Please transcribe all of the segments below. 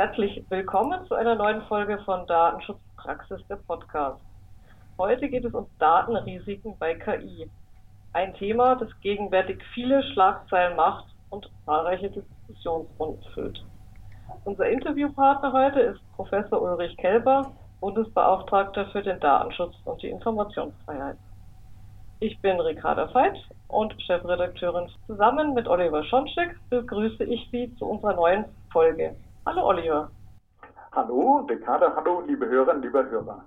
herzlich willkommen zu einer neuen Folge von Datenschutzpraxis der Podcast. Heute geht es um Datenrisiken bei KI. Ein Thema, das gegenwärtig viele Schlagzeilen macht und zahlreiche Diskussionsrunden füllt. Unser Interviewpartner heute ist Professor Ulrich Kelber, Bundesbeauftragter für den Datenschutz und die Informationsfreiheit. Ich bin Ricarda Veit und Chefredakteurin. Zusammen mit Oliver Schonczyk begrüße ich Sie zu unserer neuen Folge. Hallo Oliver. Hallo Ricarda, hallo liebe Hörerinnen, liebe Hörer.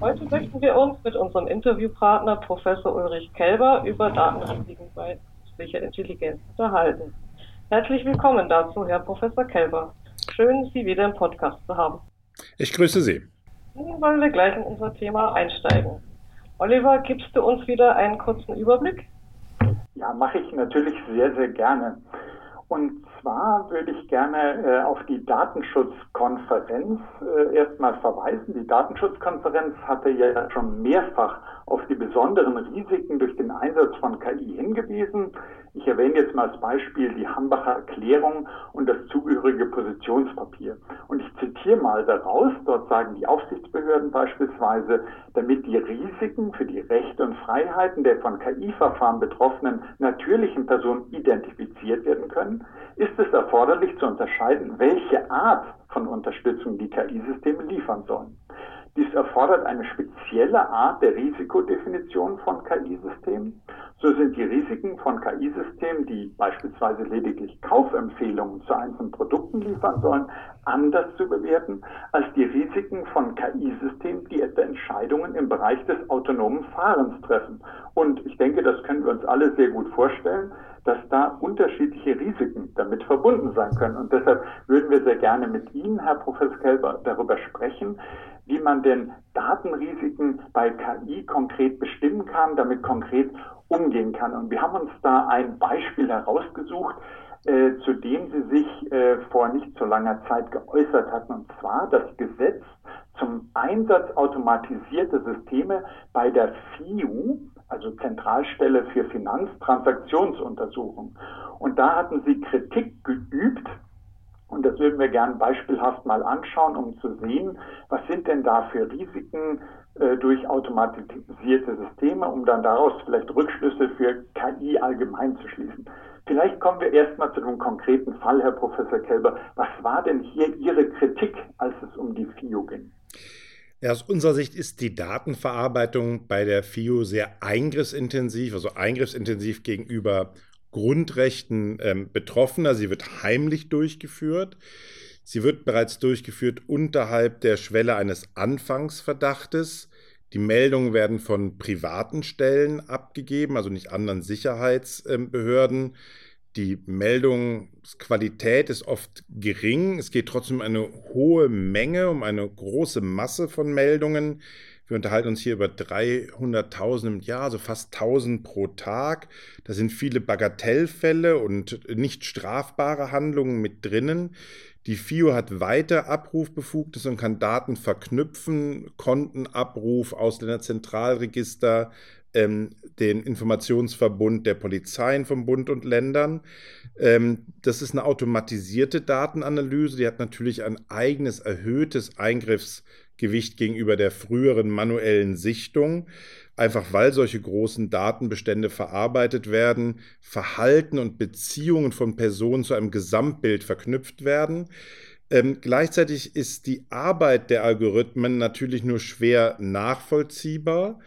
Heute möchten wir uns mit unserem Interviewpartner Professor Ulrich Kelber über Datenrisiken bei künstlicher Intelligenz unterhalten. Herzlich willkommen dazu, Herr Professor Kelber. Schön, Sie wieder im Podcast zu haben. Ich grüße Sie. Nun wollen wir gleich in unser Thema einsteigen. Oliver, gibst du uns wieder einen kurzen Überblick? Ja, mache ich natürlich sehr, sehr gerne. Und zwar würde ich gerne äh, auf die Datenschutzkonferenz äh, erstmal verweisen. Die Datenschutzkonferenz hatte ja schon mehrfach auf die besonderen Risiken durch den Einsatz von KI hingewiesen. Ich erwähne jetzt mal als Beispiel die Hambacher Erklärung und das zugehörige Positionspapier. Und ich zitiere mal daraus, dort sagen die Aufsichtsbehörden beispielsweise, damit die Risiken für die Rechte und Freiheiten der von KI-Verfahren betroffenen natürlichen Personen identifiziert werden können, ist es erforderlich zu unterscheiden, welche Art von Unterstützung die KI-Systeme liefern sollen. Dies erfordert eine spezielle Art der Risikodefinition von KI-Systemen. So sind die Risiken von KI-Systemen, die beispielsweise lediglich Kaufempfehlungen zu einzelnen Produkten liefern sollen, anders zu bewerten als die Risiken von KI-Systemen, die etwa Entscheidungen im Bereich des autonomen Fahrens treffen. Und ich denke, das können wir uns alle sehr gut vorstellen, dass da unterschiedliche Risiken damit verbunden sein können. Und deshalb würden wir sehr gerne mit Ihnen, Herr Professor Kelber, darüber sprechen, wie man denn Datenrisiken bei KI konkret bestimmen kann, damit konkret umgehen kann. Und wir haben uns da ein Beispiel herausgesucht, äh, zu dem Sie sich äh, vor nicht so langer Zeit geäußert hatten, und zwar das Gesetz zum Einsatz automatisierter Systeme bei der FIU, also Zentralstelle für Finanztransaktionsuntersuchung. Und da hatten Sie Kritik geübt und das würden wir gern beispielhaft mal anschauen, um zu sehen, was sind denn da für Risiken äh, durch automatisierte Systeme, um dann daraus vielleicht Rückschlüsse für KI allgemein zu schließen. Vielleicht kommen wir erstmal zu einem konkreten Fall, Herr Professor Kelber. Was war denn hier Ihre Kritik, als es um die FIO ging? Ja, aus unserer Sicht ist die Datenverarbeitung bei der FIO sehr eingriffsintensiv, also eingriffsintensiv gegenüber Grundrechten ähm, Betroffener. Sie wird heimlich durchgeführt. Sie wird bereits durchgeführt unterhalb der Schwelle eines Anfangsverdachtes. Die Meldungen werden von privaten Stellen abgegeben, also nicht anderen Sicherheitsbehörden. Die Meldungsqualität ist oft gering. Es geht trotzdem um eine hohe Menge, um eine große Masse von Meldungen. Wir unterhalten uns hier über 300.000 im Jahr, also fast 1000 pro Tag. Da sind viele Bagatellfälle und nicht strafbare Handlungen mit drinnen. Die FIO hat weiter Abrufbefugnis und kann Daten verknüpfen, Kontenabruf, Ausländerzentralregister, ähm, den Informationsverbund der Polizeien vom Bund und Ländern. Ähm, das ist eine automatisierte Datenanalyse, die hat natürlich ein eigenes erhöhtes Eingriffs Gewicht gegenüber der früheren manuellen Sichtung, einfach weil solche großen Datenbestände verarbeitet werden, Verhalten und Beziehungen von Personen zu einem Gesamtbild verknüpft werden. Ähm, gleichzeitig ist die Arbeit der Algorithmen natürlich nur schwer nachvollziehbar.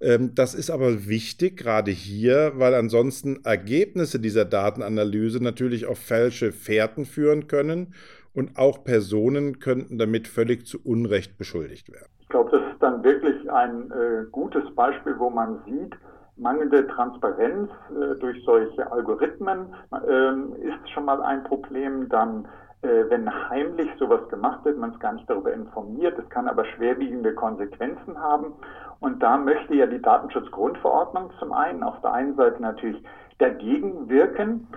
Ähm, das ist aber wichtig, gerade hier, weil ansonsten Ergebnisse dieser Datenanalyse natürlich auf falsche Fährten führen können und auch Personen könnten damit völlig zu Unrecht beschuldigt werden. Ich glaube, das ist dann wirklich ein äh, gutes Beispiel, wo man sieht, mangelnde Transparenz äh, durch solche Algorithmen äh, ist schon mal ein Problem. Dann, wenn heimlich sowas gemacht wird, man es gar nicht darüber informiert, es kann aber schwerwiegende Konsequenzen haben. Und da möchte ja die Datenschutzgrundverordnung zum einen auf der einen Seite natürlich dagegen wirken,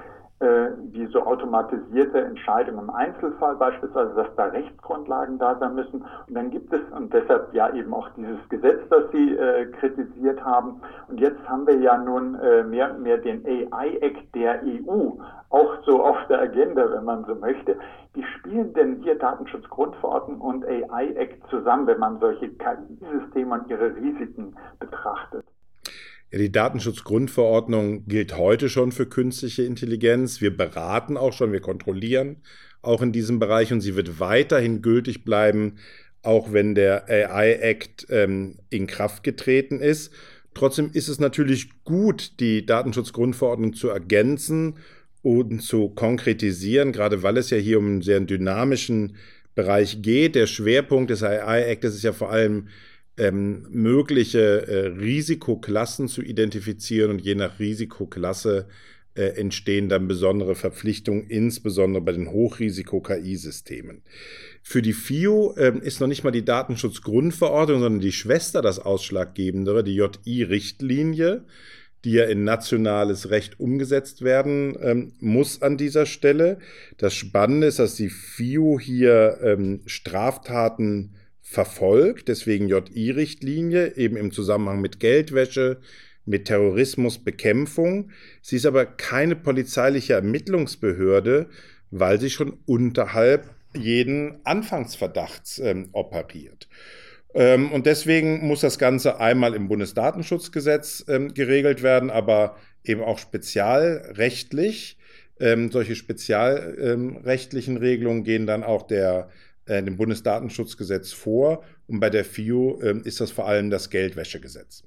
äh, wie so automatisierte Entscheidungen im Einzelfall beispielsweise, dass da Rechtsgrundlagen da sein müssen. Und dann gibt es, und deshalb ja eben auch dieses Gesetz, das Sie äh, kritisiert haben. Und jetzt haben wir ja nun äh, mehr und mehr den AI-Act der EU, auch so auf der Agenda, wenn man so möchte. Wie spielen denn hier Datenschutzgrundverordnung und AI-Act zusammen, wenn man solche KI-Systeme und ihre Risiken betrachtet? Ja, die Datenschutzgrundverordnung gilt heute schon für künstliche Intelligenz. Wir beraten auch schon, wir kontrollieren auch in diesem Bereich und sie wird weiterhin gültig bleiben, auch wenn der AI Act ähm, in Kraft getreten ist. Trotzdem ist es natürlich gut, die Datenschutzgrundverordnung zu ergänzen und zu konkretisieren, gerade weil es ja hier um einen sehr dynamischen Bereich geht. Der Schwerpunkt des AI Actes ist ja vor allem ähm, mögliche äh, Risikoklassen zu identifizieren und je nach Risikoklasse äh, entstehen dann besondere Verpflichtungen, insbesondere bei den Hochrisiko-KI-Systemen. Für die FIO äh, ist noch nicht mal die Datenschutzgrundverordnung, sondern die Schwester das Ausschlaggebendere, die JI-Richtlinie, die ja in nationales Recht umgesetzt werden ähm, muss an dieser Stelle. Das Spannende ist, dass die FIO hier ähm, Straftaten verfolgt, deswegen JI-Richtlinie, eben im Zusammenhang mit Geldwäsche, mit Terrorismusbekämpfung. Sie ist aber keine polizeiliche Ermittlungsbehörde, weil sie schon unterhalb jeden Anfangsverdachts ähm, operiert. Ähm, und deswegen muss das Ganze einmal im Bundesdatenschutzgesetz ähm, geregelt werden, aber eben auch spezialrechtlich. Ähm, solche spezialrechtlichen Regelungen gehen dann auch der äh, dem Bundesdatenschutzgesetz vor und bei der FIO äh, ist das vor allem das Geldwäschegesetz.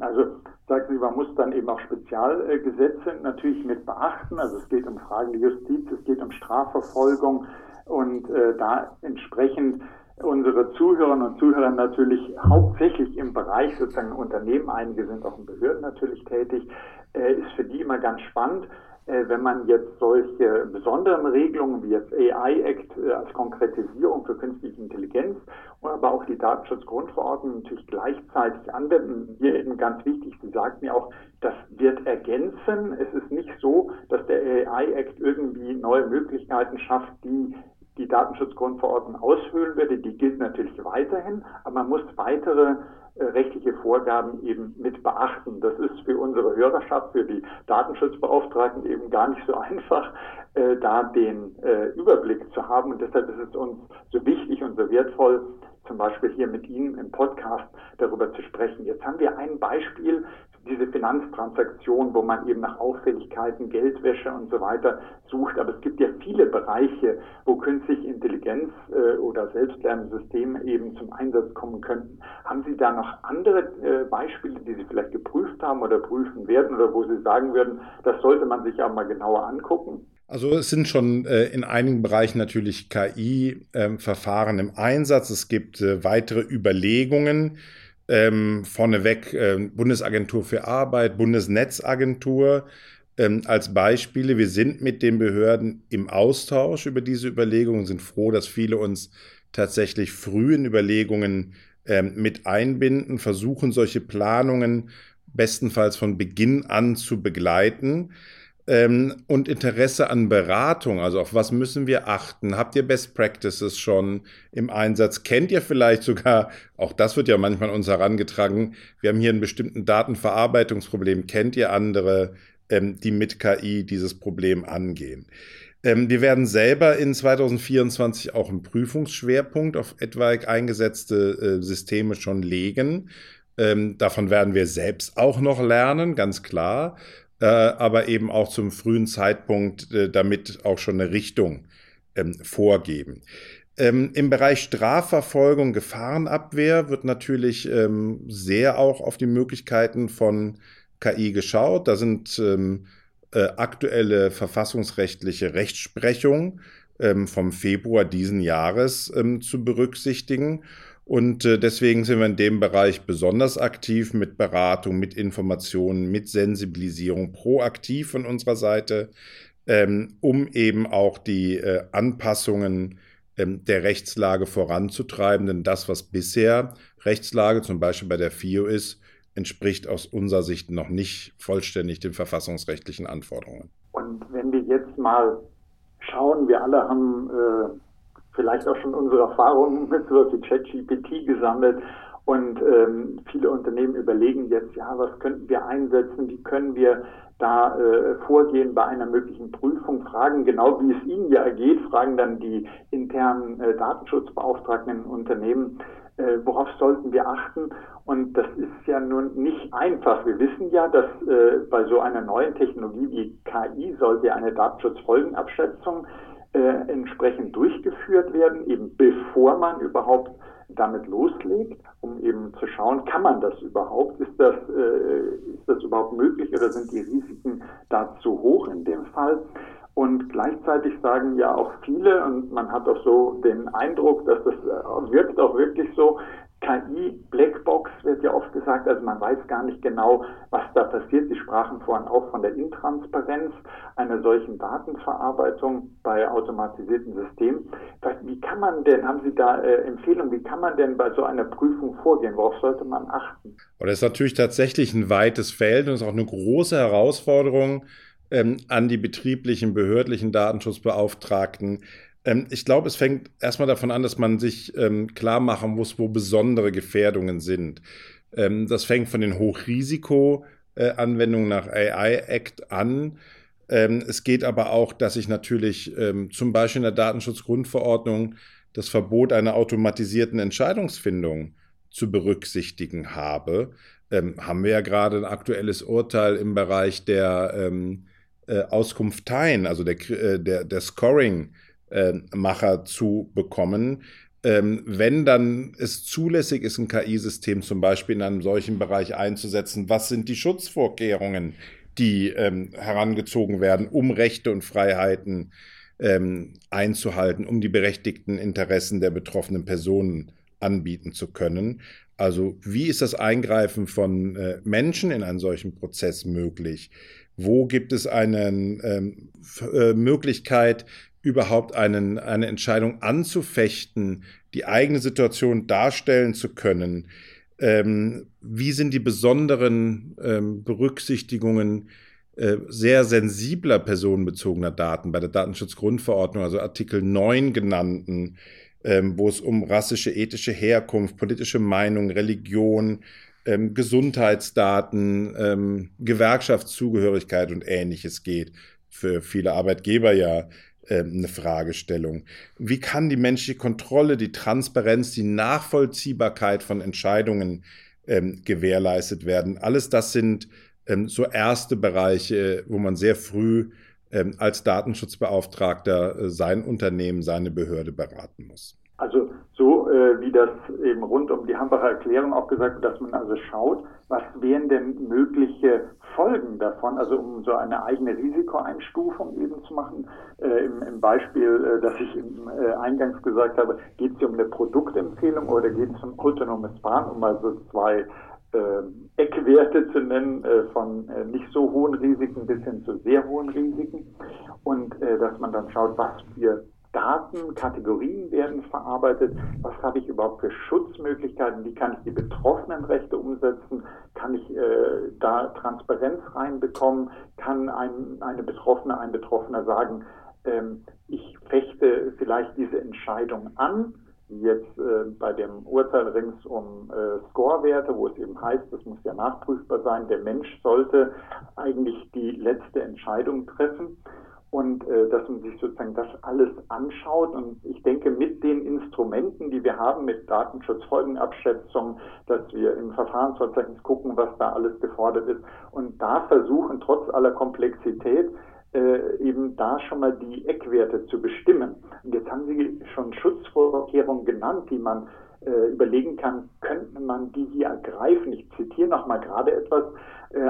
Also sagen Sie, man muss dann eben auch Spezialgesetze natürlich mit beachten. Also es geht um Fragen der Justiz, es geht um Strafverfolgung und äh, da entsprechend unsere Zuhörerinnen und Zuhörer natürlich hauptsächlich im Bereich sozusagen Unternehmen, einige sind auch in Behörden natürlich tätig, äh, ist für die immer ganz spannend wenn man jetzt solche besonderen Regelungen wie jetzt AI Act äh, als Konkretisierung für künstliche Intelligenz, aber auch die Datenschutzgrundverordnung natürlich gleichzeitig anwenden. Hier eben ganz wichtig, Sie sagten ja auch, das wird ergänzen. Es ist nicht so, dass der AI Act irgendwie neue Möglichkeiten schafft, die die Datenschutzgrundverordnung aushöhlen würde. Die gilt natürlich weiterhin, aber man muss weitere äh, rechtliche Vorgaben eben mit beachten. Das ist für unsere Hörerschaft, für die Datenschutzbeauftragten eben gar nicht so einfach, äh, da den äh, Überblick zu haben. Und deshalb ist es uns so wichtig und so wertvoll, zum Beispiel hier mit Ihnen im Podcast darüber zu sprechen. Jetzt haben wir ein Beispiel diese Finanztransaktion, wo man eben nach Auffälligkeiten, Geldwäsche und so weiter sucht. Aber es gibt ja viele Bereiche, wo künstliche Intelligenz äh, oder selbstlernende Systeme eben zum Einsatz kommen könnten. Haben Sie da noch andere äh, Beispiele, die Sie vielleicht geprüft haben oder prüfen werden oder wo Sie sagen würden, das sollte man sich auch mal genauer angucken? Also es sind schon äh, in einigen Bereichen natürlich KI-Verfahren ähm, im Einsatz. Es gibt äh, weitere Überlegungen, ähm, vorneweg äh, Bundesagentur für Arbeit, Bundesnetzagentur ähm, als Beispiele. Wir sind mit den Behörden im Austausch über diese Überlegungen, sind froh, dass viele uns tatsächlich früh in Überlegungen ähm, mit einbinden, versuchen solche Planungen bestenfalls von Beginn an zu begleiten ähm, und Interesse an Beratung, also auf was müssen wir achten? Habt ihr Best Practices schon im Einsatz? Kennt ihr vielleicht sogar, auch das wird ja manchmal uns herangetragen, wir haben hier einen bestimmten Datenverarbeitungsproblem, kennt ihr andere, ähm, die mit KI dieses Problem angehen? Ähm, wir werden selber in 2024 auch einen Prüfungsschwerpunkt auf etwaig eingesetzte äh, Systeme schon legen. Ähm, davon werden wir selbst auch noch lernen, ganz klar. Äh, aber eben auch zum frühen Zeitpunkt äh, damit auch schon eine Richtung ähm, vorgeben. Ähm, Im Bereich Strafverfolgung, Gefahrenabwehr wird natürlich ähm, sehr auch auf die Möglichkeiten von KI geschaut. Da sind äh, aktuelle verfassungsrechtliche Rechtsprechung ähm, vom Februar diesen Jahres zu berücksichtigen. Und äh, deswegen sind wir in dem Bereich besonders aktiv mit Beratung, mit Informationen, mit Sensibilisierung, proaktiv von unserer Seite, ähm, um eben auch die äh, Anpassungen ähm, der Rechtslage voranzutreiben. Denn das, was bisher Rechtslage zum Beispiel bei der FIO ist, entspricht aus unserer Sicht noch nicht vollständig den verfassungsrechtlichen Anforderungen. Und wenn wir jetzt mal schauen, wir alle haben äh, vielleicht auch schon unsere Erfahrungen mit sowas wie ChatGPT gesammelt und ähm, viele Unternehmen überlegen jetzt, ja, was könnten wir einsetzen, wie können wir da äh, vorgehen bei einer möglichen Prüfung, fragen genau, wie es ihnen ja geht, fragen dann die internen äh, Datenschutzbeauftragten in Unternehmen, äh, worauf sollten wir achten? Und das ist ja nun nicht einfach. Wir wissen ja, dass äh, bei so einer neuen Technologie wie KI sollte eine Datenschutzfolgenabschätzung äh, entsprechend durchgeführt werden, eben bevor man überhaupt damit loslegt, um eben zu schauen, kann man das überhaupt? Ist das, äh, ist das überhaupt möglich oder sind die Risiken da zu hoch in dem Fall? Und gleichzeitig sagen ja auch viele, und man hat auch so den Eindruck, dass das äh, wirkt auch wirklich so, KI, Blackbox wird ja oft gesagt, also man weiß gar nicht genau, was da passiert. Sie sprachen vorhin auch von der Intransparenz einer solchen Datenverarbeitung bei automatisierten Systemen. Wie kann man denn, haben Sie da äh, Empfehlungen, wie kann man denn bei so einer Prüfung vorgehen? Worauf sollte man achten? Und das ist natürlich tatsächlich ein weites Feld und ist auch eine große Herausforderung ähm, an die betrieblichen, behördlichen Datenschutzbeauftragten, ähm, ich glaube, es fängt erstmal davon an, dass man sich ähm, klar machen muss, wo besondere Gefährdungen sind. Ähm, das fängt von den Hochrisiko-Anwendungen nach AI Act an. Ähm, es geht aber auch, dass ich natürlich ähm, zum Beispiel in der Datenschutzgrundverordnung das Verbot einer automatisierten Entscheidungsfindung zu berücksichtigen habe. Ähm, haben wir ja gerade ein aktuelles Urteil im Bereich der äh, Auskunfteien, also der, äh, der, der Scoring äh, Macher zu bekommen. Ähm, wenn dann es zulässig ist, ein KI-System zum Beispiel in einem solchen Bereich einzusetzen, was sind die Schutzvorkehrungen, die ähm, herangezogen werden, um Rechte und Freiheiten ähm, einzuhalten, um die berechtigten Interessen der betroffenen Personen anbieten zu können. Also wie ist das Eingreifen von äh, Menschen in einen solchen Prozess möglich? Wo gibt es eine ähm, äh, Möglichkeit, überhaupt einen, eine Entscheidung anzufechten, die eigene Situation darstellen zu können? Ähm, wie sind die besonderen ähm, Berücksichtigungen äh, sehr sensibler personenbezogener Daten bei der Datenschutzgrundverordnung, also Artikel 9 genannten, ähm, wo es um rassische, ethische Herkunft, politische Meinung, Religion, ähm, Gesundheitsdaten, ähm, Gewerkschaftszugehörigkeit und ähnliches geht. Für viele Arbeitgeber ja eine Fragestellung. Wie kann die menschliche Kontrolle, die Transparenz, die Nachvollziehbarkeit von Entscheidungen ähm, gewährleistet werden? Alles das sind ähm, so erste Bereiche, wo man sehr früh ähm, als Datenschutzbeauftragter äh, sein Unternehmen, seine Behörde beraten muss. Also so wie das eben rund um die Hambacher Erklärung auch gesagt wird, dass man also schaut, was wären denn mögliche Folgen davon, also um so eine eigene Risikoeinstufung eben zu machen. Äh, im, im, Beispiel, äh, das ich im, äh, eingangs gesagt habe, geht es hier um eine Produktempfehlung oder geht es um autonomes Fahren, um mal so zwei äh, Eckwerte zu nennen, äh, von äh, nicht so hohen Risiken bis hin zu sehr hohen Risiken. Und dass man dann schaut, was für Daten, Kategorien werden verarbeitet. Was habe ich überhaupt für Schutzmöglichkeiten? Wie kann ich die betroffenen Rechte umsetzen? Kann ich äh, da Transparenz reinbekommen? Kann ein, eine Betroffene, ein Betroffener sagen, ähm, ich fechte vielleicht diese Entscheidung an? jetzt äh, bei dem Urteil rings um äh, Scorewerte, wo es eben heißt, das muss ja nachprüfbar sein, der Mensch sollte eigentlich die letzte Entscheidung treffen und äh, dass man sich sozusagen das alles anschaut. Und ich denke, mit den Instrumenten, die wir haben, mit Datenschutzfolgenabschätzung, dass wir im Verfahrensverzeichnis gucken, was da alles gefordert ist und da versuchen, trotz aller Komplexität, äh, eben da schon mal die Eckwerte zu bestimmen. Und jetzt haben Sie schon Schutzvorkehrungen genannt, die man äh, überlegen kann, könnte man die hier ergreifen. Ich zitiere nochmal gerade etwas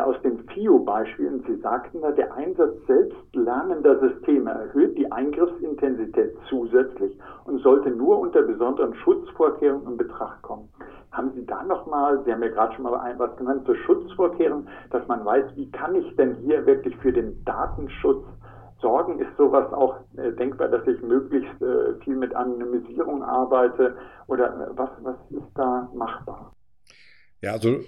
aus dem FIO-Beispiel. Sie sagten da, der Einsatz selbstlernender Systeme erhöht die Eingriffsintensität zusätzlich und sollte nur unter besonderen Schutzvorkehrungen in Betracht kommen. Haben Sie da nochmal, Sie haben ja gerade schon mal was genannt zur Schutzvorkehrung, dass man weiß, wie kann ich denn hier wirklich für den Datenschutz sorgen? Ist sowas auch äh, denkbar, dass ich möglichst äh, viel mit Anonymisierung arbeite? Oder was, was ist da machbar? Ja, also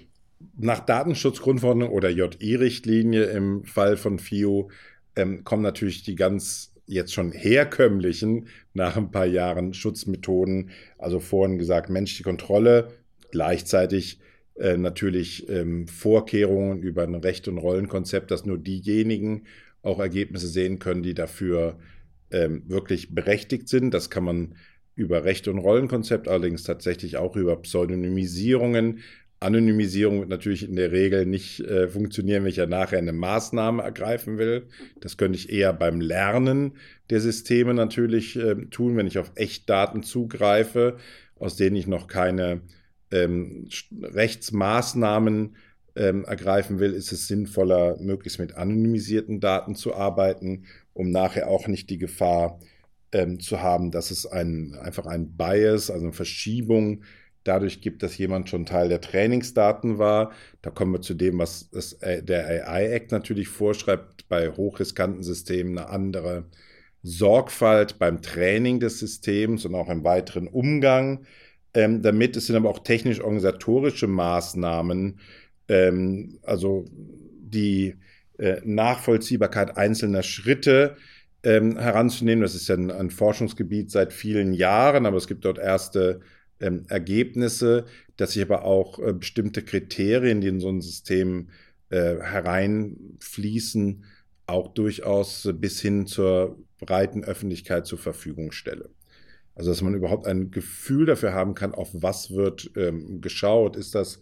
nach Datenschutzgrundverordnung oder JI-Richtlinie im Fall von FIO ähm, kommen natürlich die ganz jetzt schon herkömmlichen, nach ein paar Jahren Schutzmethoden, also vorhin gesagt, menschliche Kontrolle, gleichzeitig äh, natürlich ähm, Vorkehrungen über ein Recht- und Rollenkonzept, dass nur diejenigen auch Ergebnisse sehen können, die dafür ähm, wirklich berechtigt sind. Das kann man über Recht- und Rollenkonzept, allerdings tatsächlich auch über Pseudonymisierungen. Anonymisierung wird natürlich in der Regel nicht äh, funktionieren, wenn ich ja nachher eine Maßnahme ergreifen will. Das könnte ich eher beim Lernen der Systeme natürlich äh, tun, wenn ich auf Echtdaten zugreife, aus denen ich noch keine ähm, Rechtsmaßnahmen ähm, ergreifen will, ist es sinnvoller, möglichst mit anonymisierten Daten zu arbeiten, um nachher auch nicht die Gefahr ähm, zu haben, dass es ein, einfach ein Bias, also eine Verschiebung dadurch gibt, dass jemand schon Teil der Trainingsdaten war. Da kommen wir zu dem, was das, äh, der AI-Act natürlich vorschreibt, bei hochriskanten Systemen eine andere Sorgfalt beim Training des Systems und auch im weiteren Umgang ähm, damit. Es sind aber auch technisch-organisatorische Maßnahmen, ähm, also die äh, Nachvollziehbarkeit einzelner Schritte ähm, heranzunehmen. Das ist ja ein, ein, Forschungsgebiet seit vielen Jahren, aber es gibt dort erste ähm, Ergebnisse, dass sich aber auch äh, bestimmte Kriterien, die in so ein System äh, hereinfließen, auch durchaus bis hin zur breiten Öffentlichkeit zur Verfügung stelle. Also dass man überhaupt ein Gefühl dafür haben kann, auf was wird ähm, geschaut. Ist das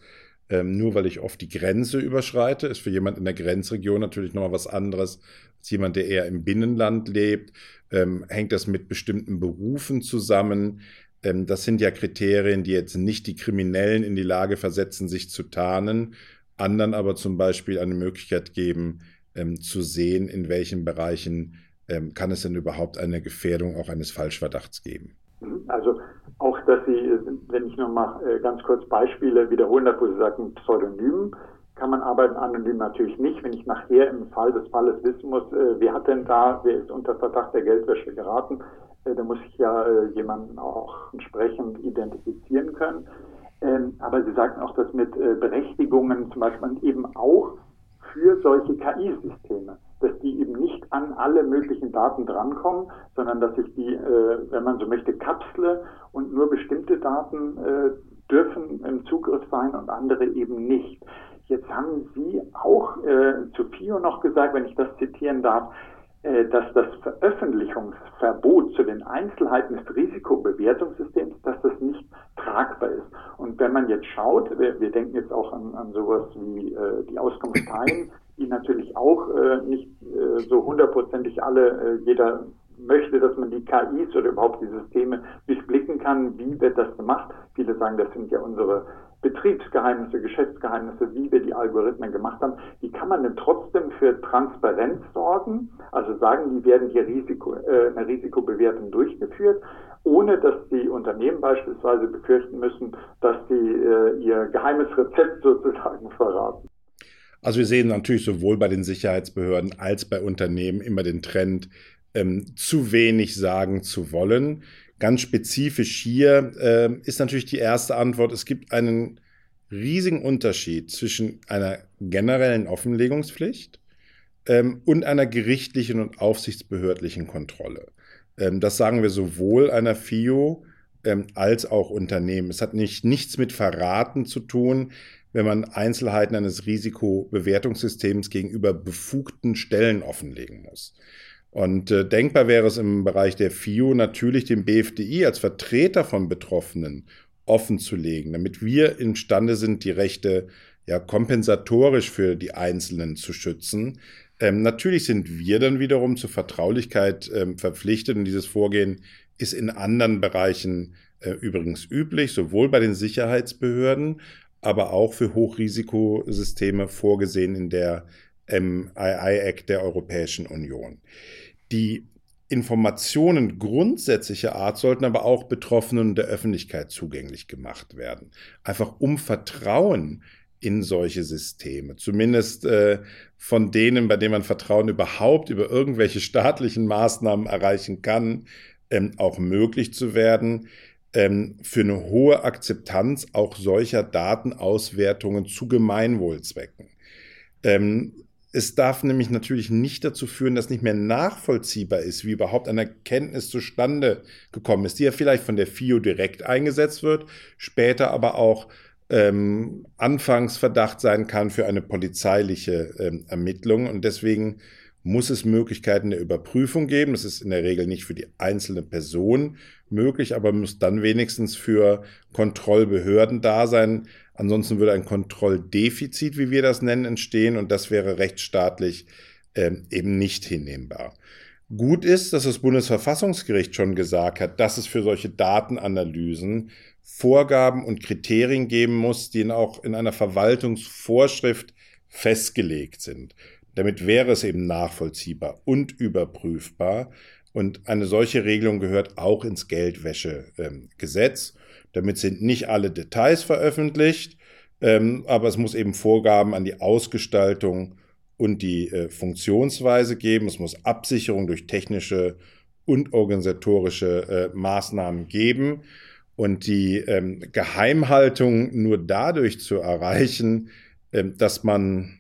ähm, nur, weil ich oft die Grenze überschreite? Ist für jemand in der Grenzregion natürlich nochmal was anderes als jemand, der eher im Binnenland lebt. Ähm, hängt das mit bestimmten Berufen zusammen? Ähm, das sind ja Kriterien, die jetzt nicht die Kriminellen in die Lage versetzen, sich zu tarnen, anderen aber zum Beispiel eine Möglichkeit geben, ähm, zu sehen, in welchen Bereichen ähm, kann es denn überhaupt eine Gefährdung auch eines Falschverdachts geben. Also auch, dass Sie, wenn ich nochmal äh, ganz kurz Beispiele wiederholen darf, wo Sie sagen, Pseudonym, kann man arbeiten, anonym natürlich nicht. Wenn ich nachher im Fall des Falles wissen muss, äh, wer hat denn da, wer ist unter Verdacht der Geldwäsche geraten, äh, da muss ich ja jemanden auch entsprechend identifizieren können. Ähm, aber Sie sagten auch, dass mit Berechtigungen zum Beispiel eben auch für solche KI-Systeme dass die eben nicht an alle möglichen Daten drankommen, sondern dass ich die, äh, wenn man so möchte, kapsle und nur bestimmte Daten äh, dürfen im Zugriff sein und andere eben nicht. Jetzt haben Sie auch äh, zu FIO noch gesagt, wenn ich das zitieren darf, äh, dass das Veröffentlichungsverbot zu den Einzelheiten des Risikobewertungssystems, dass das nicht tragbar ist. Und wenn man jetzt schaut, wir, wir denken jetzt auch an, an sowas wie äh, die Auskunftsteilen, die natürlich auch äh, nicht äh, so hundertprozentig alle, äh, jeder möchte, dass man die KIs oder überhaupt die Systeme durchblicken kann. Wie wird das gemacht? Viele sagen, das sind ja unsere Betriebsgeheimnisse, Geschäftsgeheimnisse, wie wir die Algorithmen gemacht haben. Wie kann man denn trotzdem für Transparenz sorgen? Also sagen, die werden hier Risiko, äh, eine Risikobewertung durchgeführt, ohne dass die Unternehmen beispielsweise befürchten müssen, dass sie äh, ihr geheimes Rezept sozusagen verraten. Also wir sehen natürlich sowohl bei den Sicherheitsbehörden als bei Unternehmen immer den Trend, ähm, zu wenig sagen zu wollen. Ganz spezifisch hier äh, ist natürlich die erste Antwort, es gibt einen riesigen Unterschied zwischen einer generellen Offenlegungspflicht ähm, und einer gerichtlichen und aufsichtsbehördlichen Kontrolle. Ähm, das sagen wir sowohl einer FIO ähm, als auch Unternehmen. Es hat nicht, nichts mit Verraten zu tun, wenn man Einzelheiten eines Risikobewertungssystems gegenüber befugten Stellen offenlegen muss. Und äh, denkbar wäre es im Bereich der FIU natürlich dem BFDI als Vertreter von Betroffenen offen zu legen, damit wir imstande sind, die Rechte ja kompensatorisch für die Einzelnen zu schützen. Ähm, natürlich sind wir dann wiederum zur Vertraulichkeit ähm, verpflichtet und dieses Vorgehen ist in anderen Bereichen äh, übrigens üblich, sowohl bei den Sicherheitsbehörden aber auch für Hochrisikosysteme vorgesehen in der MII-Act der Europäischen Union. Die Informationen grundsätzlicher Art sollten aber auch Betroffenen der Öffentlichkeit zugänglich gemacht werden. Einfach um Vertrauen in solche Systeme, zumindest äh, von denen, bei denen man Vertrauen überhaupt über irgendwelche staatlichen Maßnahmen erreichen kann, ähm, auch möglich zu werden ähm, für eine hohe Akzeptanz auch solcher Datenauswertungen zu Gemeinwohlzwecken. Ähm, es darf nämlich natürlich nicht dazu führen, dass nicht mehr nachvollziehbar ist, wie überhaupt eine Erkenntnis zustande gekommen ist, die ja vielleicht von der FIO direkt eingesetzt wird, später aber auch ähm, Anfangsverdacht sein kann für eine polizeiliche ähm, Ermittlung. Und deswegen muss es Möglichkeiten der Überprüfung geben. Das ist in der Regel nicht für die einzelne Person möglich, aber muss dann wenigstens für Kontrollbehörden da sein. Ansonsten würde ein Kontrolldefizit, wie wir das nennen, entstehen und das wäre rechtsstaatlich äh, eben nicht hinnehmbar. Gut ist, dass das Bundesverfassungsgericht schon gesagt hat, dass es für solche Datenanalysen Vorgaben und Kriterien geben muss, die auch in einer Verwaltungsvorschrift festgelegt sind. Damit wäre es eben nachvollziehbar und überprüfbar. Und eine solche Regelung gehört auch ins Geldwäschegesetz. Damit sind nicht alle Details veröffentlicht, ähm, aber es muss eben Vorgaben an die Ausgestaltung und die äh, Funktionsweise geben. Es muss Absicherung durch technische und organisatorische äh, Maßnahmen geben. Und die ähm, Geheimhaltung nur dadurch zu erreichen, ähm, dass man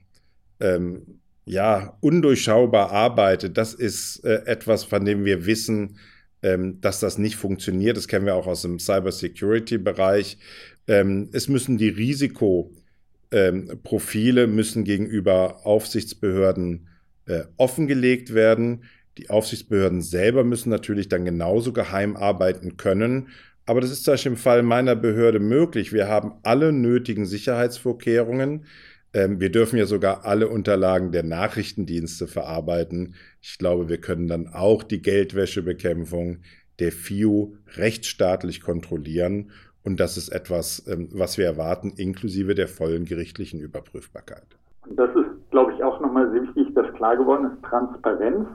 ähm, ja undurchschaubar arbeitet, das ist äh, etwas, von dem wir wissen, ähm, dass das nicht funktioniert. Das kennen wir auch aus dem Cybersecurity-Bereich. Ähm, es müssen die Risikoprofile müssen gegenüber Aufsichtsbehörden äh, offengelegt werden. Die Aufsichtsbehörden selber müssen natürlich dann genauso geheim arbeiten können aber das ist zum Beispiel im Fall meiner Behörde möglich. Wir haben alle nötigen Sicherheitsvorkehrungen. Ähm, wir dürfen ja sogar alle Unterlagen der Nachrichtendienste verarbeiten. Ich glaube, wir können dann auch die Geldwäschebekämpfung der FIU rechtsstaatlich kontrollieren. Und das ist etwas, ähm, was wir erwarten, inklusive der vollen gerichtlichen Überprüfbarkeit. Das ist, glaube ich, auch nochmal sehr wichtig, dass klar geworden ist, Transparenz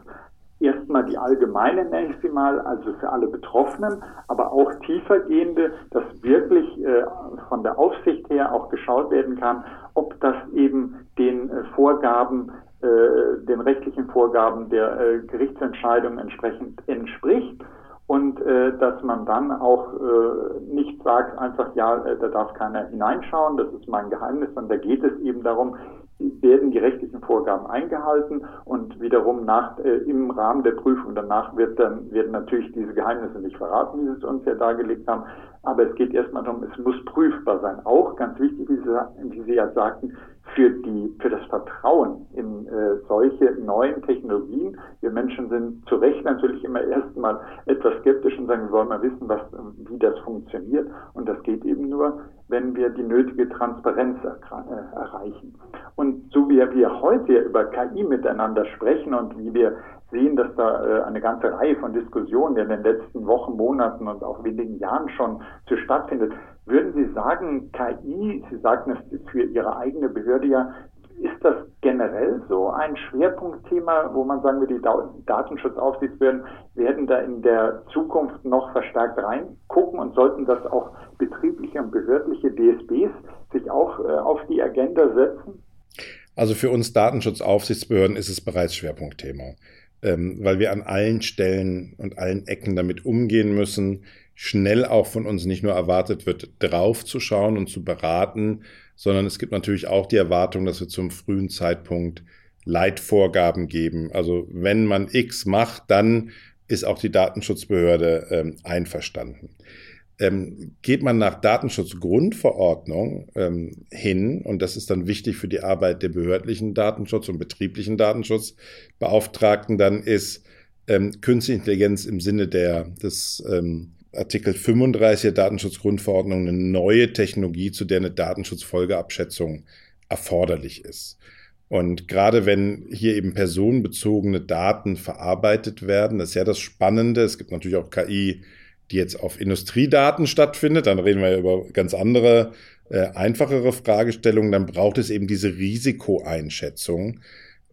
erstmal die allgemeine, nenne ich sie mal, also für alle Betroffenen, aber auch tiefergehende, dass wirklich von der Aufsicht her auch geschaut werden kann, ob das eben den äh, Vorgaben, äh, den rechtlichen Vorgaben der äh, Gerichtsentscheidung entsprechend entspricht und äh, dass man dann auch äh, nicht sagt einfach, ja, äh, da darf keiner hineinschauen, das ist mein Geheimnis, sondern da geht es eben darum, werden die rechtlichen Vorgaben eingehalten und wiederum nach, äh, im Rahmen der Prüfung danach wird dann, werden natürlich diese Geheimnisse nicht verraten, wie Sie es uns ja dargelegt haben, aber es geht erstmal darum, es muss prüfbar sein. Auch ganz wichtig, wie Sie, wie Sie ja sagten, für die, für das Vertrauen in äh, solche neuen Technologien. Wir Menschen sind zu Recht natürlich immer erstmal etwas skeptisch und sagen, wir wollen mal wissen, was, wie das funktioniert. Und das geht eben nur, wenn wir die nötige Transparenz äh, erreichen. Und so wie wir heute über KI miteinander sprechen und wie wir sehen, dass da äh, eine ganze Reihe von Diskussionen in den letzten Wochen, Monaten und auch wenigen Jahren schon zu stattfindet, würden Sie sagen, KI, Sie sagten es für Ihre eigene Behörde ja, ist das generell so ein Schwerpunktthema, wo man sagen wir, die Datenschutzaufsichtsbehörden werden da in der Zukunft noch verstärkt reingucken und sollten das auch betriebliche und behördliche DSBs sich auch äh, auf die Agenda setzen? Also für uns Datenschutzaufsichtsbehörden ist es bereits Schwerpunktthema, ähm, weil wir an allen Stellen und allen Ecken damit umgehen müssen, schnell auch von uns nicht nur erwartet wird, draufzuschauen und zu beraten, sondern es gibt natürlich auch die Erwartung, dass wir zum frühen Zeitpunkt Leitvorgaben geben. Also wenn man X macht, dann ist auch die Datenschutzbehörde ähm, einverstanden. Ähm, geht man nach Datenschutzgrundverordnung ähm, hin, und das ist dann wichtig für die Arbeit der behördlichen Datenschutz- und betrieblichen Datenschutzbeauftragten, dann ist ähm, Künstliche Intelligenz im Sinne der, des ähm, Artikel 35 der Datenschutzgrundverordnung eine neue Technologie, zu der eine Datenschutzfolgeabschätzung erforderlich ist. Und gerade wenn hier eben personenbezogene Daten verarbeitet werden, das ist ja das Spannende. Es gibt natürlich auch KI, die jetzt auf Industriedaten stattfindet. Dann reden wir über ganz andere, äh, einfachere Fragestellungen. Dann braucht es eben diese Risikoeinschätzung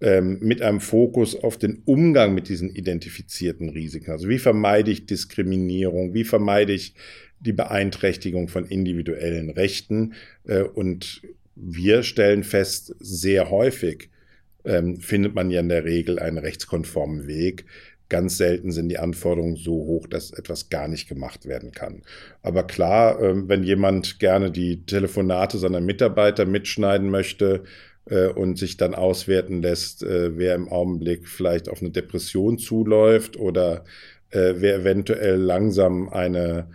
ähm, mit einem Fokus auf den Umgang mit diesen identifizierten Risiken. Also wie vermeide ich Diskriminierung, wie vermeide ich die Beeinträchtigung von individuellen Rechten. Äh, und wir stellen fest, sehr häufig ähm, findet man ja in der Regel einen rechtskonformen Weg. Ganz selten sind die Anforderungen so hoch, dass etwas gar nicht gemacht werden kann. Aber klar, ähm, wenn jemand gerne die Telefonate seiner Mitarbeiter mitschneiden möchte, äh, und sich dann auswerten lässt, äh, wer im Augenblick vielleicht auf eine Depression zuläuft oder äh, wer eventuell langsam eine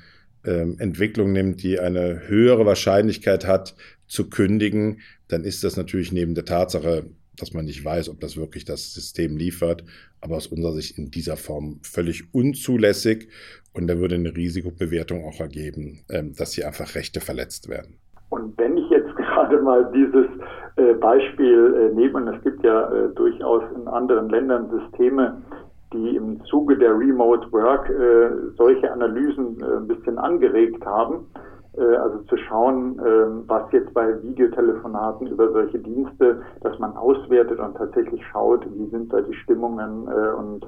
ähm, Entwicklung nimmt, die eine höhere Wahrscheinlichkeit hat zu kündigen, dann ist das natürlich neben der Tatsache, dass man nicht weiß, ob das wirklich das System liefert, aber aus unserer Sicht in dieser Form völlig unzulässig. Und da würde eine Risikobewertung auch ergeben, ähm, dass hier einfach Rechte verletzt werden. Und wenn ich jetzt gerade mal dieses äh, Beispiel äh, nehme, und es gibt ja äh, durchaus in anderen Ländern Systeme, die im Zuge der Remote Work solche Analysen ein bisschen angeregt haben, also zu schauen, was jetzt bei Videotelefonaten über solche Dienste, dass man auswertet und tatsächlich schaut, wie sind da die Stimmungen und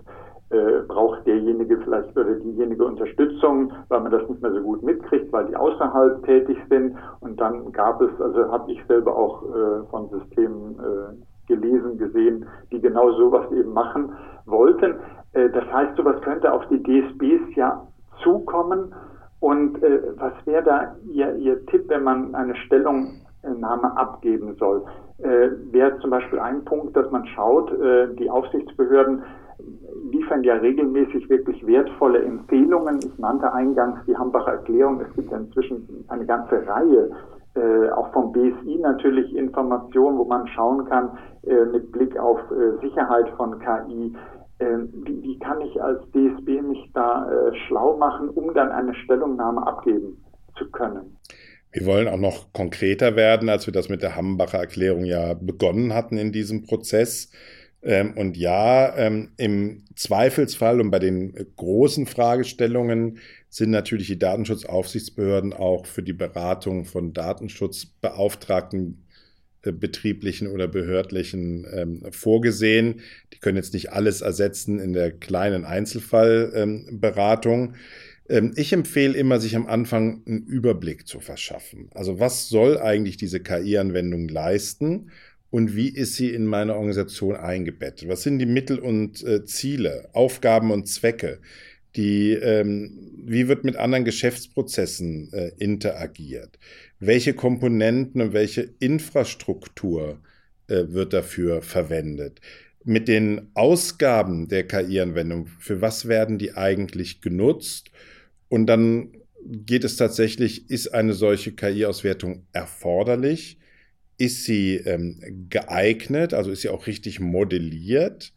äh, braucht derjenige vielleicht oder diejenige Unterstützung, weil man das nicht mehr so gut mitkriegt, weil die außerhalb tätig sind. Und dann gab es, also habe ich selber auch äh, von Systemen äh, gelesen, gesehen, die genau sowas eben machen wollten. Äh, das heißt, sowas könnte auf die DSBs ja zukommen. Und äh, was wäre da Ihr, Ihr Tipp, wenn man eine Stellungnahme abgeben soll? Äh, wäre zum Beispiel ein Punkt, dass man schaut, äh, die Aufsichtsbehörden liefern ja regelmäßig wirklich wertvolle Empfehlungen. Ich nannte eingangs die Hambacher Erklärung. Es gibt ja inzwischen eine ganze Reihe, äh, auch vom BSI natürlich Informationen, wo man schauen kann äh, mit Blick auf äh, Sicherheit von KI. Äh, wie, wie, kann ich als DSB mich da äh, schlau machen, um dann eine Stellungnahme abgeben zu können? Wir wollen auch noch konkreter werden, als wir das mit der Hambacher Erklärung ja begonnen hatten in diesem Prozess. Ähm, und ja, ähm, im Zweifelsfall und bei den großen Fragestellungen sind natürlich die Datenschutzaufsichtsbehörden auch für die Beratung von Datenschutzbeauftragten betrieblichen oder behördlichen ähm, vorgesehen. Die können jetzt nicht alles ersetzen in der kleinen Einzelfallberatung. Ähm, ich empfehle immer, sich am Anfang einen Überblick zu verschaffen. Also was soll eigentlich diese KI-Anwendung leisten? und wie ist sie in meine Organisation eingebettet? Was sind die Mittel und äh, Ziele, Aufgaben und Zwecke? Die, ähm, wie wird mit anderen Geschäftsprozessen äh, interagiert? Welche Komponenten und welche Infrastruktur äh, wird dafür verwendet? Mit den Ausgaben der KI-Anwendung, für was werden die eigentlich genutzt? Und dann geht es tatsächlich, ist eine solche KI-Auswertung erforderlich? ist sie ähm, geeignet, also ist sie auch richtig modelliert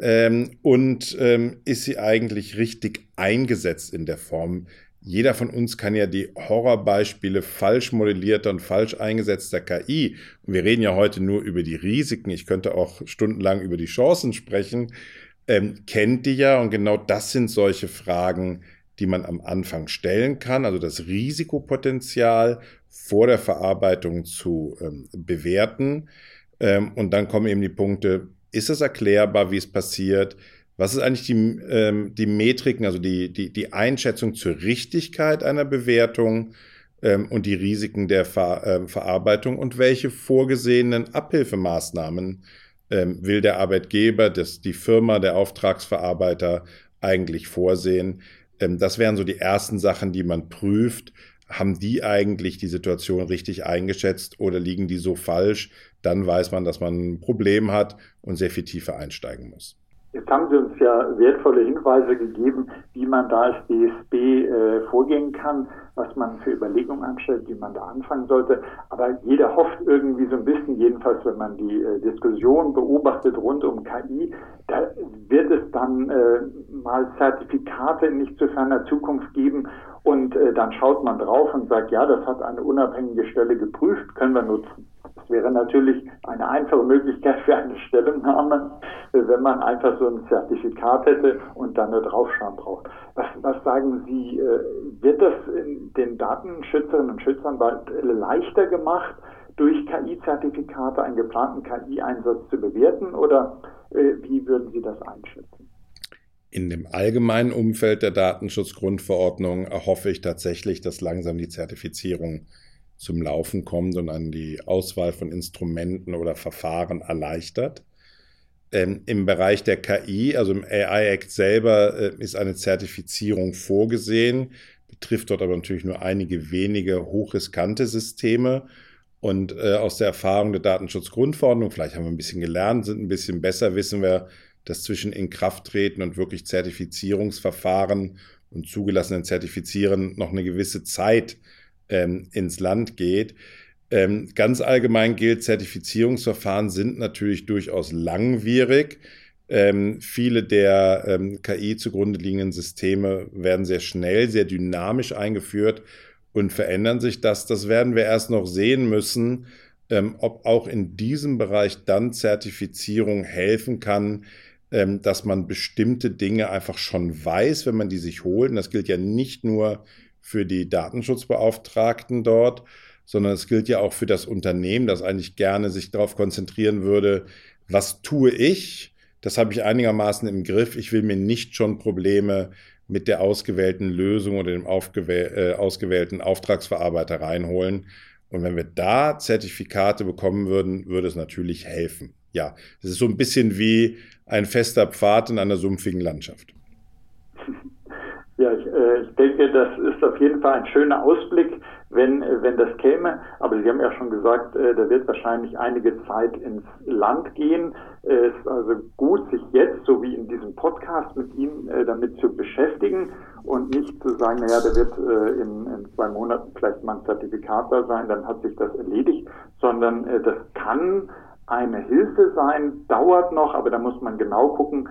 ähm, und ähm, ist sie eigentlich richtig eingesetzt in der Form. Jeder von uns kann ja die Horrorbeispiele falsch modellierter und falsch eingesetzter KI, und wir reden ja heute nur über die Risiken, ich könnte auch stundenlang über die Chancen sprechen, ähm, kennt die ja. Und genau das sind solche Fragen, die man am Anfang stellen kann, also das Risikopotenzial vor der Verarbeitung zu ähm, bewerten. Ähm, und dann kommen eben die Punkte, ist es erklärbar, wie es passiert? Was ist eigentlich die, ähm, die Metriken, also die, die, die Einschätzung zur Richtigkeit einer Bewertung ähm, und die Risiken der Ver, äh, Verarbeitung und welche vorgesehenen Abhilfemaßnahmen ähm, will der Arbeitgeber, das, die Firma, der Auftragsverarbeiter eigentlich vorsehen? Ähm, das wären so die ersten Sachen, die man prüft. Haben die eigentlich die Situation richtig eingeschätzt oder liegen die so falsch? Dann weiß man, dass man ein Problem hat und sehr viel tiefer einsteigen muss. Jetzt haben Sie uns ja wertvolle Hinweise gegeben, wie man da als DSB äh, vorgehen kann, was man für Überlegungen anstellt, wie man da anfangen sollte. Aber jeder hofft irgendwie so ein bisschen, jedenfalls wenn man die äh, Diskussion beobachtet rund um KI, da wird es dann äh, mal Zertifikate in nicht zu ferner Zukunft geben und äh, dann schaut man drauf und sagt, ja, das hat eine unabhängige Stelle geprüft, können wir nutzen. Das wäre natürlich eine einfache Möglichkeit für eine Stellungnahme, wenn man einfach so ein Zertifikat hätte und dann nur draufschauen braucht. Was, was sagen Sie, äh, wird das den Datenschützerinnen und Schützern bald leichter gemacht, durch KI-Zertifikate einen geplanten KI-Einsatz zu bewerten oder äh, wie würden Sie das einschätzen? In dem allgemeinen Umfeld der Datenschutzgrundverordnung erhoffe ich tatsächlich, dass langsam die Zertifizierung zum Laufen kommt und an die Auswahl von Instrumenten oder Verfahren erleichtert. Ähm, Im Bereich der KI, also im AI Act selber, äh, ist eine Zertifizierung vorgesehen, betrifft dort aber natürlich nur einige wenige hochriskante Systeme. Und äh, aus der Erfahrung der Datenschutzgrundverordnung, vielleicht haben wir ein bisschen gelernt, sind ein bisschen besser, wissen wir, dass zwischen Inkrafttreten und wirklich Zertifizierungsverfahren und zugelassenen Zertifizieren noch eine gewisse Zeit ähm, ins Land geht. Ähm, ganz allgemein gilt, Zertifizierungsverfahren sind natürlich durchaus langwierig. Ähm, viele der ähm, KI zugrunde liegenden Systeme werden sehr schnell, sehr dynamisch eingeführt und verändern sich das. Das werden wir erst noch sehen müssen, ähm, ob auch in diesem Bereich dann Zertifizierung helfen kann, ähm, dass man bestimmte Dinge einfach schon weiß, wenn man die sich holt. Und das gilt ja nicht nur für die Datenschutzbeauftragten dort, sondern es gilt ja auch für das Unternehmen, das eigentlich gerne sich darauf konzentrieren würde, was tue ich? Das habe ich einigermaßen im Griff. Ich will mir nicht schon Probleme mit der ausgewählten Lösung oder dem äh, ausgewählten Auftragsverarbeiter reinholen. Und wenn wir da Zertifikate bekommen würden, würde es natürlich helfen. Ja, es ist so ein bisschen wie ein fester Pfad in einer sumpfigen Landschaft. Ja, ich, äh, ich denke, das ist auf jeden Fall ein schöner Ausblick, wenn, wenn das käme. Aber Sie haben ja schon gesagt, äh, da wird wahrscheinlich einige Zeit ins Land gehen. Es äh, ist also gut, sich jetzt, so wie in diesem Podcast, mit Ihnen äh, damit zu beschäftigen und nicht zu sagen, naja, da wird äh, in, in zwei Monaten vielleicht mal ein Zertifikat da sein, dann hat sich das erledigt, sondern äh, das kann eine Hilfe sein, dauert noch, aber da muss man genau gucken,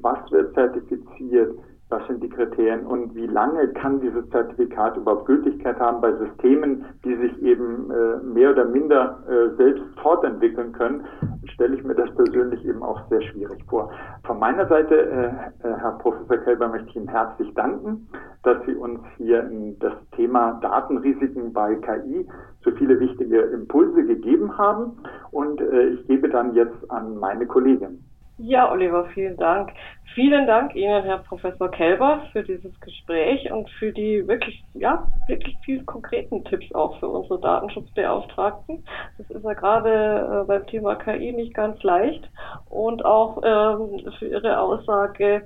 was wird zertifiziert, was sind die Kriterien und wie lange kann dieses Zertifikat überhaupt Gültigkeit haben bei Systemen, die sich eben äh, mehr oder minder äh, selbst fortentwickeln können, stelle ich mir das persönlich eben auch sehr schwierig vor. Von meiner Seite, äh, äh Herr Professor Kelber, möchte ich Ihnen herzlich danken, dass Sie uns hier in das Thema Datenrisiken bei KI so viele wichtige Impulse gegeben haben und äh, ich gebe dann jetzt an meine Kollegin. Ja, Oliver, vielen Dank. Vielen Dank Ihnen, Herr Professor Kelber, für dieses Gespräch und für die wirklich, ja, wirklich viel konkreten Tipps auch für unsere Datenschutzbeauftragten. Das ist ja gerade äh, beim Thema KI nicht ganz leicht und auch ähm, für Ihre Aussage,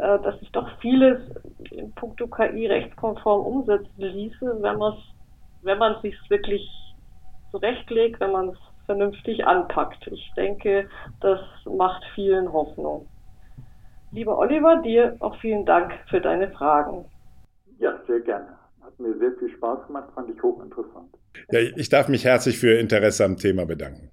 äh, dass sich doch vieles in puncto KI rechtskonform umsetzen ließe, wenn man wenn man es sich wirklich zurechtlegt, wenn man es vernünftig anpackt. Ich denke, das macht vielen Hoffnung. Lieber Oliver, dir auch vielen Dank für deine Fragen. Ja, sehr gerne. Hat mir sehr viel Spaß gemacht, fand ich hochinteressant. Ja, ich darf mich herzlich für Ihr Interesse am Thema bedanken.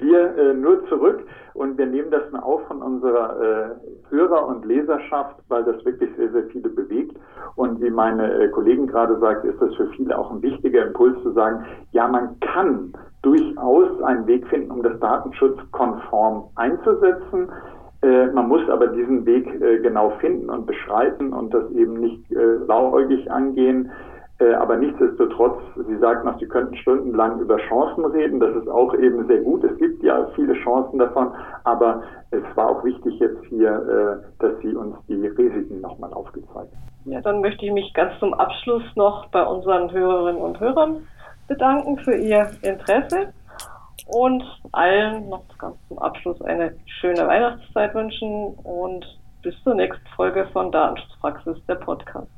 Wir äh, nur zurück und wir nehmen das mal auf von unserer äh, Hörer- und Leserschaft, weil das wirklich sehr, sehr viele bewegt. Und wie meine äh, Kollegin gerade sagt, ist das für viele auch ein wichtiger Impuls zu sagen, ja, man kann durchaus einen Weg finden, um das datenschutzkonform einzusetzen. Äh, man muss aber diesen Weg äh, genau finden und beschreiten und das eben nicht äh, blauäugig angehen. Äh, aber nichtsdestotrotz, Sie sagten noch, Sie könnten stundenlang über Chancen reden. Das ist auch eben sehr gut. Es gibt ja viele Chancen davon. Aber es war auch wichtig jetzt hier, äh, dass Sie uns die Risiken nochmal aufgezeigt haben. Ja, dann möchte ich mich ganz zum Abschluss noch bei unseren Hörerinnen und Hörern bedanken für Ihr Interesse und allen noch ganz zum Abschluss eine schöne Weihnachtszeit wünschen und bis zur nächsten Folge von Datenschutzpraxis, der Podcast.